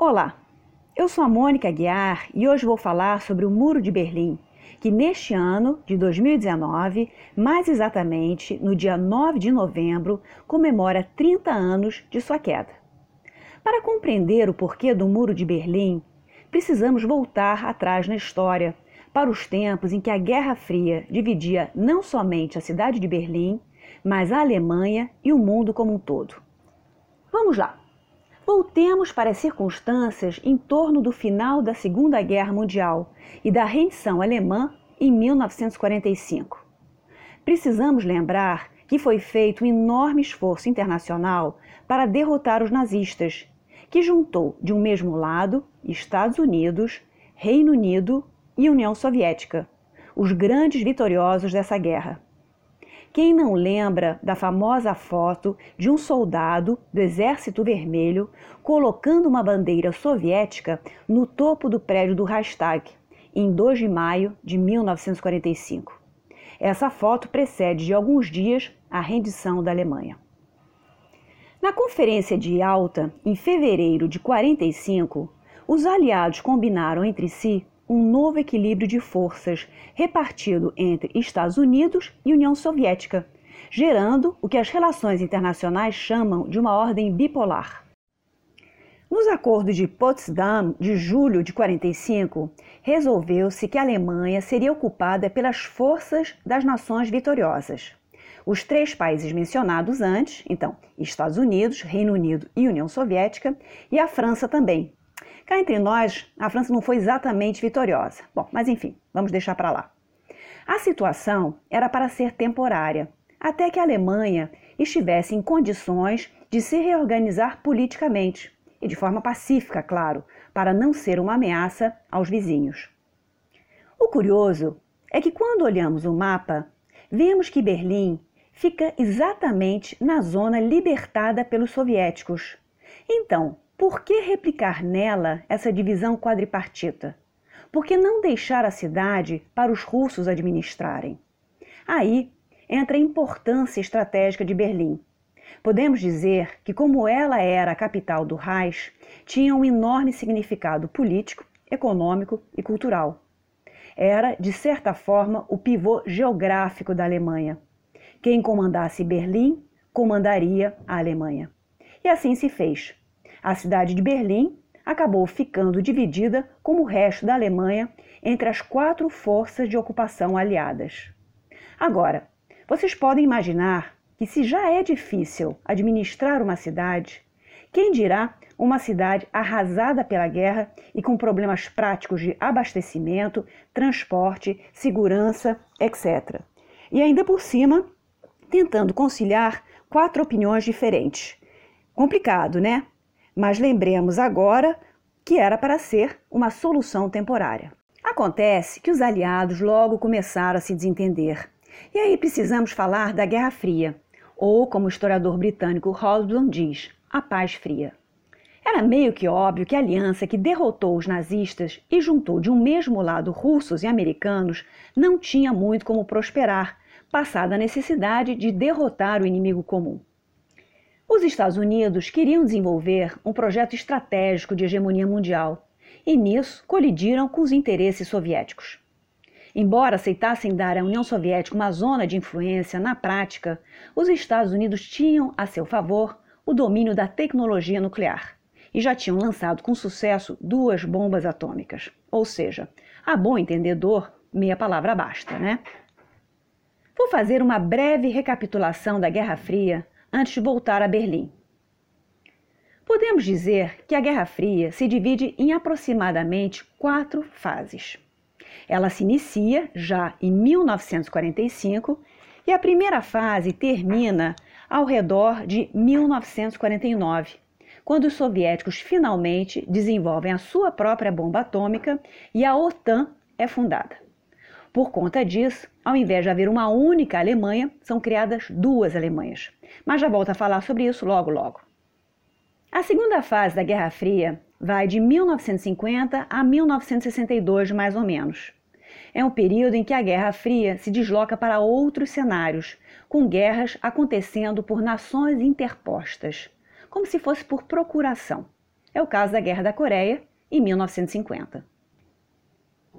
Olá, eu sou a Mônica Guiar e hoje vou falar sobre o Muro de Berlim, que neste ano de 2019, mais exatamente no dia 9 de novembro, comemora 30 anos de sua queda. Para compreender o porquê do Muro de Berlim, precisamos voltar atrás na história, para os tempos em que a Guerra Fria dividia não somente a cidade de Berlim, mas a Alemanha e o mundo como um todo. Vamos lá! Voltemos para as circunstâncias em torno do final da Segunda Guerra Mundial e da rendição alemã em 1945. Precisamos lembrar que foi feito um enorme esforço internacional para derrotar os nazistas, que juntou de um mesmo lado Estados Unidos, Reino Unido e União Soviética, os grandes vitoriosos dessa guerra. Quem não lembra da famosa foto de um soldado do Exército Vermelho colocando uma bandeira soviética no topo do prédio do Reichstag, em 2 de maio de 1945? Essa foto precede de alguns dias a rendição da Alemanha. Na Conferência de Yalta, em fevereiro de 45, os aliados combinaram entre si um novo equilíbrio de forças repartido entre Estados Unidos e União Soviética, gerando o que as relações internacionais chamam de uma ordem bipolar. Nos acordos de Potsdam de julho de 45, resolveu-se que a Alemanha seria ocupada pelas forças das nações vitoriosas. Os três países mencionados antes, então Estados Unidos, Reino Unido e União Soviética, e a França também, Cá entre nós, a França não foi exatamente vitoriosa. Bom, mas enfim, vamos deixar para lá. A situação era para ser temporária, até que a Alemanha estivesse em condições de se reorganizar politicamente e de forma pacífica, claro, para não ser uma ameaça aos vizinhos. O curioso é que quando olhamos o mapa, vemos que Berlim fica exatamente na zona libertada pelos soviéticos. Então, por que replicar nela essa divisão quadripartita? Por que não deixar a cidade para os russos administrarem? Aí entra a importância estratégica de Berlim. Podemos dizer que, como ela era a capital do Reich, tinha um enorme significado político, econômico e cultural. Era, de certa forma, o pivô geográfico da Alemanha. Quem comandasse Berlim comandaria a Alemanha. E assim se fez. A cidade de Berlim acabou ficando dividida, como o resto da Alemanha, entre as quatro forças de ocupação aliadas. Agora, vocês podem imaginar que, se já é difícil administrar uma cidade, quem dirá uma cidade arrasada pela guerra e com problemas práticos de abastecimento, transporte, segurança, etc. E ainda por cima, tentando conciliar quatro opiniões diferentes. Complicado, né? Mas lembremos agora que era para ser uma solução temporária. Acontece que os aliados logo começaram a se desentender. E aí precisamos falar da Guerra Fria, ou como o historiador britânico Hobson diz, a Paz Fria. Era meio que óbvio que a aliança que derrotou os nazistas e juntou de um mesmo lado russos e americanos não tinha muito como prosperar, passada a necessidade de derrotar o inimigo comum. Os Estados Unidos queriam desenvolver um projeto estratégico de hegemonia mundial e nisso colidiram com os interesses soviéticos. Embora aceitassem dar à União Soviética uma zona de influência, na prática, os Estados Unidos tinham a seu favor o domínio da tecnologia nuclear e já tinham lançado com sucesso duas bombas atômicas. Ou seja, a bom entendedor, meia palavra basta, né? Vou fazer uma breve recapitulação da Guerra Fria antes de voltar a Berlim. Podemos dizer que a Guerra Fria se divide em aproximadamente quatro fases. Ela se inicia já em 1945 e a primeira fase termina ao redor de 1949, quando os soviéticos finalmente desenvolvem a sua própria bomba atômica e a OTAN é fundada. Por conta disso, ao invés de haver uma única Alemanha, são criadas duas Alemanhas. Mas já volto a falar sobre isso logo logo. A segunda fase da Guerra Fria vai de 1950 a 1962, mais ou menos. É um período em que a Guerra Fria se desloca para outros cenários, com guerras acontecendo por nações interpostas, como se fosse por procuração. É o caso da Guerra da Coreia, em 1950.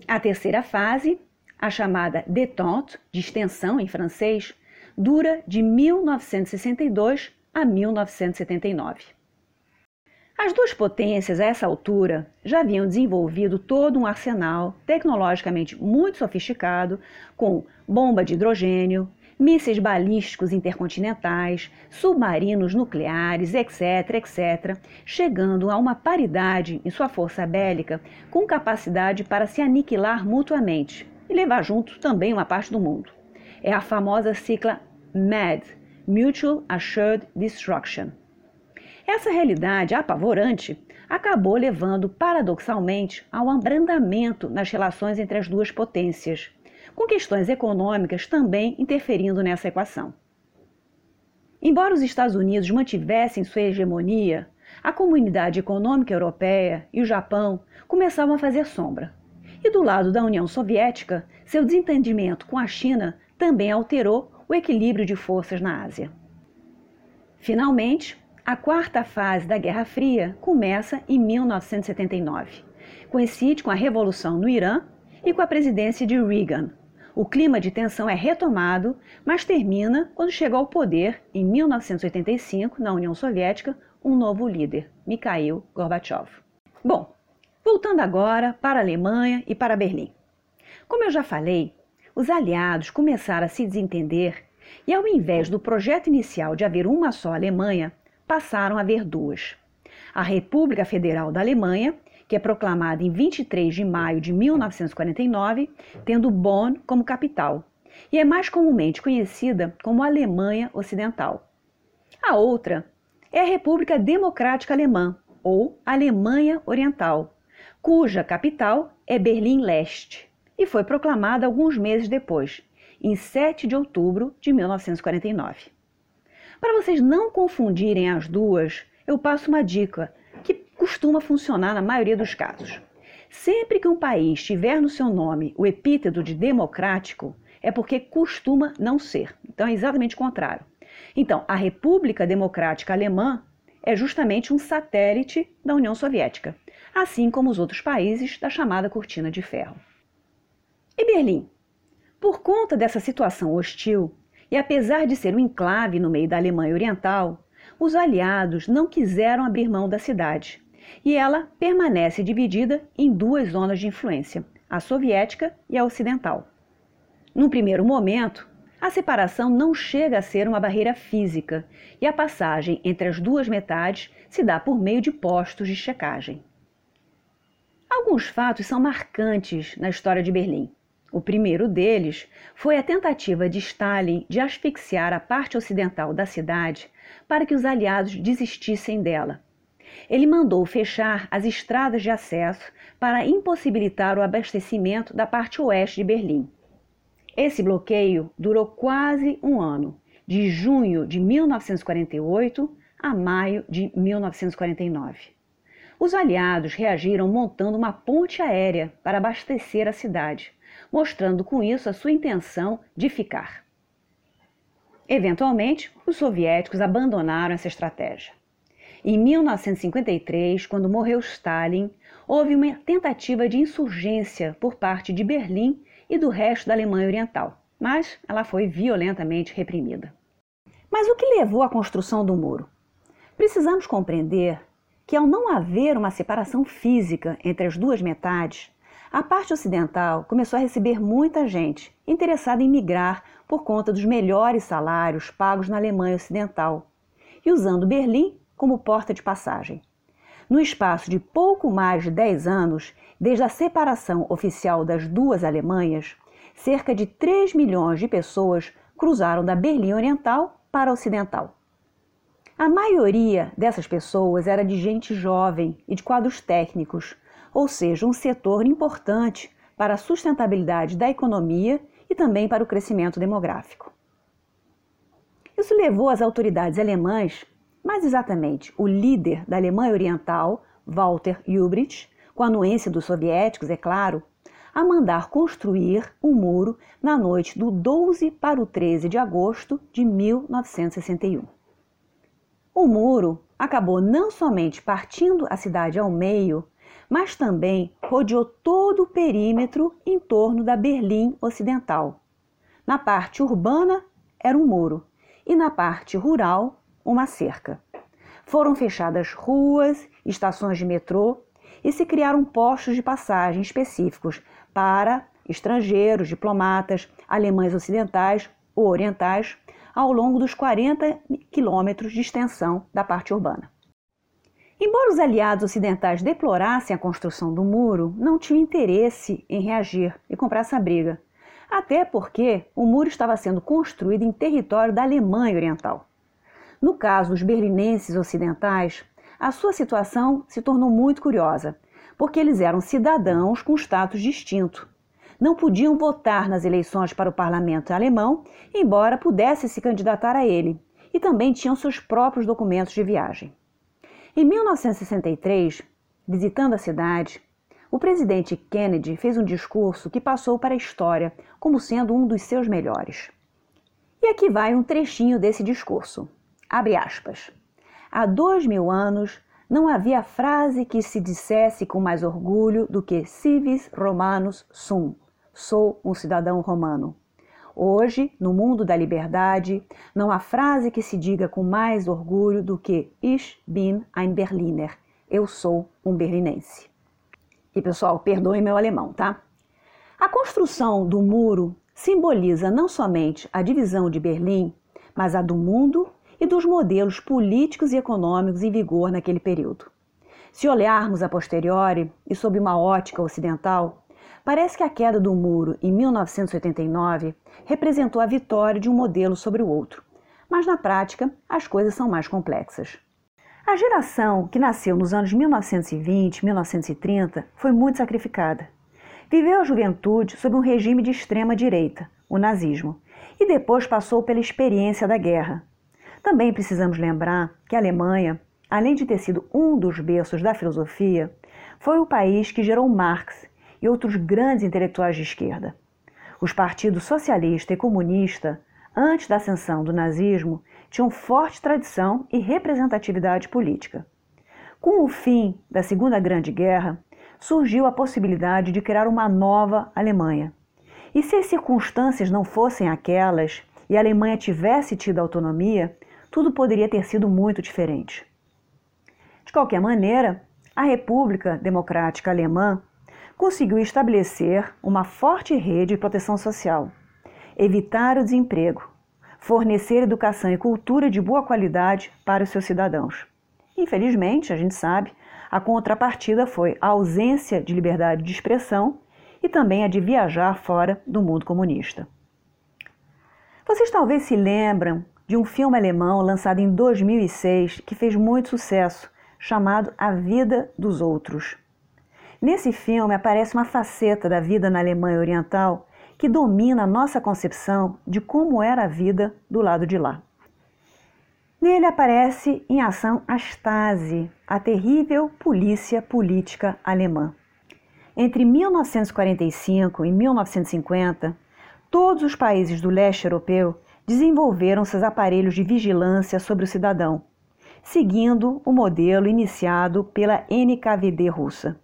A terceira fase, a chamada détente, de extensão em francês, dura de 1962 a 1979. As duas potências, a essa altura, já haviam desenvolvido todo um arsenal tecnologicamente muito sofisticado, com bomba de hidrogênio, mísseis balísticos intercontinentais, submarinos nucleares, etc., etc., chegando a uma paridade em sua força bélica com capacidade para se aniquilar mutuamente e levar junto também uma parte do mundo. É a famosa cicla MAD Mutual Assured Destruction essa realidade apavorante acabou levando, paradoxalmente, ao abrandamento nas relações entre as duas potências, com questões econômicas também interferindo nessa equação. Embora os Estados Unidos mantivessem sua hegemonia, a comunidade econômica europeia e o Japão começavam a fazer sombra. E do lado da União Soviética, seu desentendimento com a China também alterou o equilíbrio de forças na Ásia. Finalmente, a quarta fase da Guerra Fria começa em 1979. Coincide com a Revolução no Irã e com a presidência de Reagan. O clima de tensão é retomado, mas termina quando chega ao poder, em 1985, na União Soviética, um novo líder, Mikhail Gorbachev. Bom, voltando agora para a Alemanha e para Berlim. Como eu já falei, os aliados começaram a se desentender e, ao invés do projeto inicial de haver uma só Alemanha, passaram a haver duas. A República Federal da Alemanha, que é proclamada em 23 de maio de 1949, tendo Bonn como capital, e é mais comumente conhecida como Alemanha Ocidental. A outra é a República Democrática Alemã, ou Alemanha Oriental, cuja capital é Berlim Leste, e foi proclamada alguns meses depois, em 7 de outubro de 1949. Para vocês não confundirem as duas, eu passo uma dica que costuma funcionar na maioria dos casos. Sempre que um país tiver no seu nome o epíteto de democrático, é porque costuma não ser. Então é exatamente o contrário. Então, a República Democrática Alemã é justamente um satélite da União Soviética, assim como os outros países da chamada Cortina de Ferro. E Berlim? Por conta dessa situação hostil, e apesar de ser um enclave no meio da Alemanha Oriental, os aliados não quiseram abrir mão da cidade, e ela permanece dividida em duas zonas de influência, a soviética e a ocidental. Num primeiro momento, a separação não chega a ser uma barreira física e a passagem entre as duas metades se dá por meio de postos de checagem. Alguns fatos são marcantes na história de Berlim. O primeiro deles foi a tentativa de Stalin de asfixiar a parte ocidental da cidade para que os aliados desistissem dela. Ele mandou fechar as estradas de acesso para impossibilitar o abastecimento da parte oeste de Berlim. Esse bloqueio durou quase um ano, de junho de 1948 a maio de 1949. Os aliados reagiram montando uma ponte aérea para abastecer a cidade mostrando com isso a sua intenção de ficar. Eventualmente, os soviéticos abandonaram essa estratégia. Em 1953, quando morreu Stalin, houve uma tentativa de insurgência por parte de Berlim e do resto da Alemanha Oriental, mas ela foi violentamente reprimida. Mas o que levou à construção do muro? Precisamos compreender que, ao não haver uma separação física entre as duas metades, a parte ocidental começou a receber muita gente interessada em migrar por conta dos melhores salários pagos na Alemanha Ocidental e usando Berlim como porta de passagem. No espaço de pouco mais de 10 anos, desde a separação oficial das duas Alemanhas, cerca de 3 milhões de pessoas cruzaram da Berlim Oriental para a Ocidental. A maioria dessas pessoas era de gente jovem e de quadros técnicos, ou seja, um setor importante para a sustentabilidade da economia e também para o crescimento demográfico. Isso levou as autoridades alemãs, mais exatamente o líder da Alemanha Oriental, Walter Ulbricht, com a anuência dos soviéticos, é claro, a mandar construir um muro na noite do 12 para o 13 de agosto de 1961. O muro acabou não somente partindo a cidade ao meio, mas também rodeou todo o perímetro em torno da Berlim Ocidental. Na parte urbana era um muro e na parte rural uma cerca. Foram fechadas ruas, estações de metrô e se criaram postos de passagem específicos para estrangeiros, diplomatas, alemães ocidentais ou orientais, ao longo dos 40 quilômetros de extensão da parte urbana. Embora os aliados ocidentais deplorassem a construção do muro, não tinham interesse em reagir e comprar essa briga, até porque o muro estava sendo construído em território da Alemanha Oriental. No caso dos berlinenses ocidentais, a sua situação se tornou muito curiosa, porque eles eram cidadãos com status distinto. Não podiam votar nas eleições para o parlamento alemão, embora pudessem se candidatar a ele, e também tinham seus próprios documentos de viagem. Em 1963, visitando a cidade, o presidente Kennedy fez um discurso que passou para a história como sendo um dos seus melhores. E aqui vai um trechinho desse discurso. Abre aspas. Há dois mil anos não havia frase que se dissesse com mais orgulho do que civis romanus sum. Sou um cidadão romano. Hoje, no mundo da liberdade, não há frase que se diga com mais orgulho do que Ich bin ein Berliner. Eu sou um berlinense. E pessoal, perdoe meu alemão, tá? A construção do muro simboliza não somente a divisão de Berlim, mas a do mundo e dos modelos políticos e econômicos em vigor naquele período. Se olharmos a posteriori e sob uma ótica ocidental, parece que a queda do muro em 1989 representou a vitória de um modelo sobre o outro, mas na prática as coisas são mais complexas. A geração que nasceu nos anos 1920 1930 foi muito sacrificada. Viveu a juventude sob um regime de extrema direita, o nazismo, e depois passou pela experiência da guerra, também precisamos lembrar que a Alemanha, além de ter sido um dos berços da filosofia, foi o país que gerou Marx e outros grandes intelectuais de esquerda. Os partidos socialista e comunista, antes da ascensão do nazismo, tinham forte tradição e representatividade política. Com o fim da Segunda Grande Guerra, surgiu a possibilidade de criar uma nova Alemanha. E se as circunstâncias não fossem aquelas e a Alemanha tivesse tido autonomia, tudo poderia ter sido muito diferente. De qualquer maneira, a República Democrática Alemã conseguiu estabelecer uma forte rede de proteção social, evitar o desemprego, fornecer educação e cultura de boa qualidade para os seus cidadãos. Infelizmente, a gente sabe, a contrapartida foi a ausência de liberdade de expressão e também a de viajar fora do mundo comunista. Vocês talvez se lembram de um filme alemão lançado em 2006 que fez muito sucesso, chamado A Vida dos Outros. Nesse filme aparece uma faceta da vida na Alemanha Oriental que domina a nossa concepção de como era a vida do lado de lá. Nele aparece em ação a Stasi, a terrível polícia política alemã. Entre 1945 e 1950, todos os países do leste europeu desenvolveram seus aparelhos de vigilância sobre o cidadão, seguindo o modelo iniciado pela NKVD russa.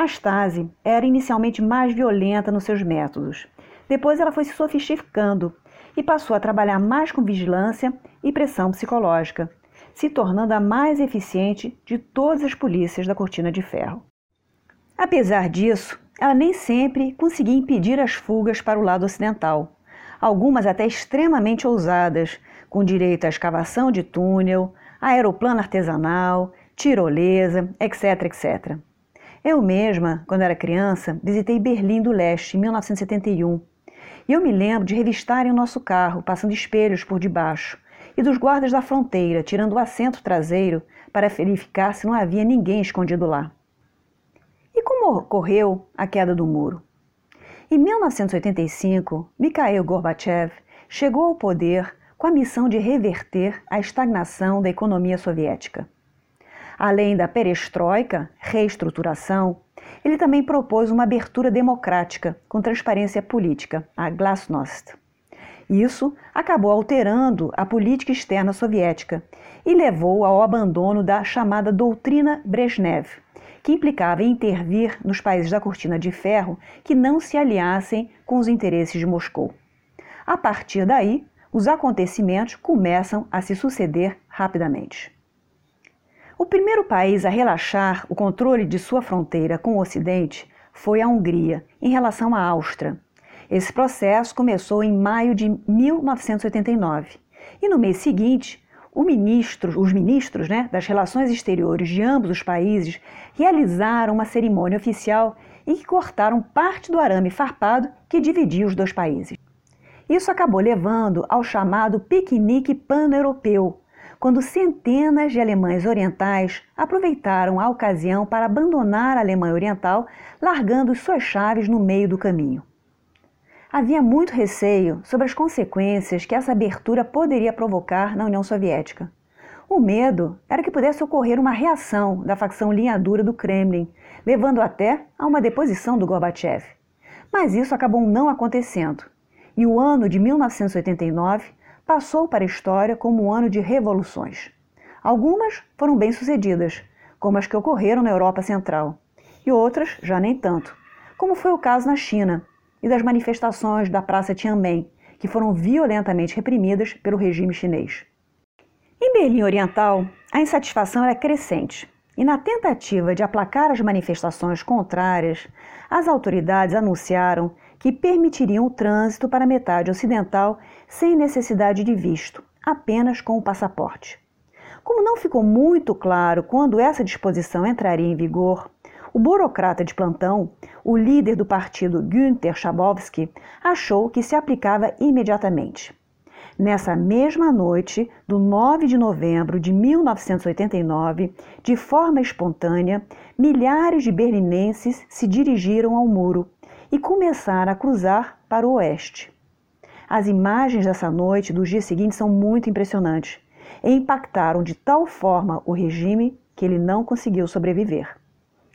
A Stasi era inicialmente mais violenta nos seus métodos. Depois ela foi se sofisticando e passou a trabalhar mais com vigilância e pressão psicológica, se tornando a mais eficiente de todas as polícias da Cortina de Ferro. Apesar disso, ela nem sempre conseguia impedir as fugas para o lado ocidental, algumas até extremamente ousadas, com direito à escavação de túnel, aeroplano artesanal, tirolesa, etc, etc. Eu mesma, quando era criança, visitei Berlim do Leste em 1971 e eu me lembro de revistarem o nosso carro, passando espelhos por debaixo, e dos guardas da fronteira tirando o assento traseiro para verificar se não havia ninguém escondido lá. E como ocorreu a queda do muro? Em 1985, Mikhail Gorbachev chegou ao poder com a missão de reverter a estagnação da economia soviética. Além da perestroika, reestruturação, ele também propôs uma abertura democrática com transparência política, a Glasnost. Isso acabou alterando a política externa soviética e levou ao abandono da chamada doutrina Brezhnev, que implicava intervir nos países da cortina de ferro que não se aliassem com os interesses de Moscou. A partir daí, os acontecimentos começam a se suceder rapidamente. O primeiro país a relaxar o controle de sua fronteira com o Ocidente foi a Hungria, em relação à Áustria. Esse processo começou em maio de 1989 e no mês seguinte, ministro, os ministros né, das relações exteriores de ambos os países realizaram uma cerimônia oficial em que cortaram parte do arame farpado que dividia os dois países. Isso acabou levando ao chamado piquenique pan-europeu, quando centenas de alemães orientais aproveitaram a ocasião para abandonar a Alemanha Oriental, largando suas chaves no meio do caminho. Havia muito receio sobre as consequências que essa abertura poderia provocar na União Soviética. O medo era que pudesse ocorrer uma reação da facção linha dura do Kremlin, levando até a uma deposição do Gorbachev. Mas isso acabou não acontecendo. E o ano de 1989 passou para a história como um ano de revoluções. Algumas foram bem-sucedidas, como as que ocorreram na Europa Central, e outras já nem tanto, como foi o caso na China, e das manifestações da Praça Tiananmen, que foram violentamente reprimidas pelo regime chinês. Em Berlim Oriental, a insatisfação era crescente, e na tentativa de aplacar as manifestações contrárias, as autoridades anunciaram que permitiriam o trânsito para a metade ocidental sem necessidade de visto, apenas com o passaporte. Como não ficou muito claro quando essa disposição entraria em vigor, o burocrata de plantão, o líder do partido Günther Schabowski, achou que se aplicava imediatamente. Nessa mesma noite, do 9 de novembro de 1989, de forma espontânea, milhares de berlinenses se dirigiram ao muro e começaram a cruzar para o oeste. As imagens dessa noite dos dias seguintes são muito impressionantes e impactaram de tal forma o regime que ele não conseguiu sobreviver.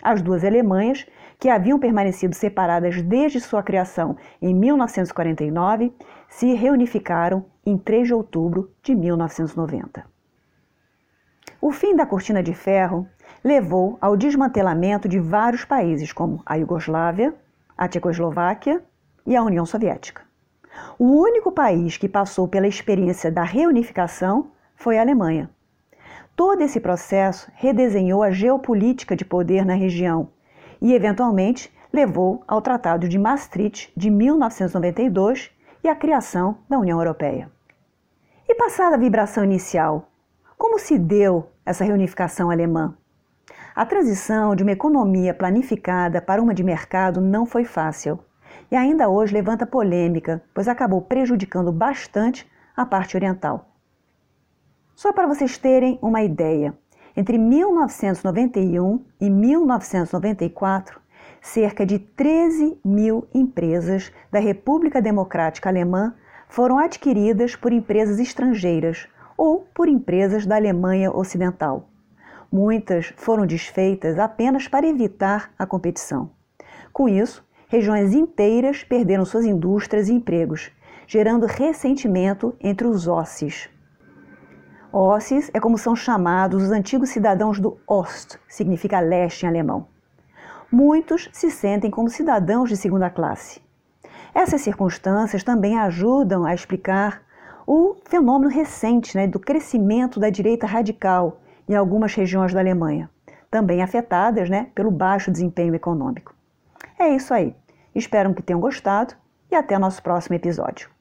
As duas Alemanhas, que haviam permanecido separadas desde sua criação em 1949, se reunificaram em 3 de outubro de 1990. O fim da cortina de ferro levou ao desmantelamento de vários países, como a Iugoslávia, a Tchecoslováquia e a União Soviética. O único país que passou pela experiência da reunificação foi a Alemanha. Todo esse processo redesenhou a geopolítica de poder na região e, eventualmente, levou ao Tratado de Maastricht de 1992 e à criação da União Europeia. E passada a vibração inicial, como se deu essa reunificação alemã? A transição de uma economia planificada para uma de mercado não foi fácil e ainda hoje levanta polêmica, pois acabou prejudicando bastante a parte oriental. Só para vocês terem uma ideia, entre 1991 e 1994, cerca de 13 mil empresas da República Democrática Alemã foram adquiridas por empresas estrangeiras ou por empresas da Alemanha Ocidental. Muitas foram desfeitas apenas para evitar a competição. Com isso, regiões inteiras perderam suas indústrias e empregos, gerando ressentimento entre os ossis. Ossis é como são chamados os antigos cidadãos do Ost, significa leste em alemão. Muitos se sentem como cidadãos de segunda classe. Essas circunstâncias também ajudam a explicar o fenômeno recente né, do crescimento da direita radical em algumas regiões da Alemanha, também afetadas né, pelo baixo desempenho econômico. É isso aí. Espero que tenham gostado e até nosso próximo episódio.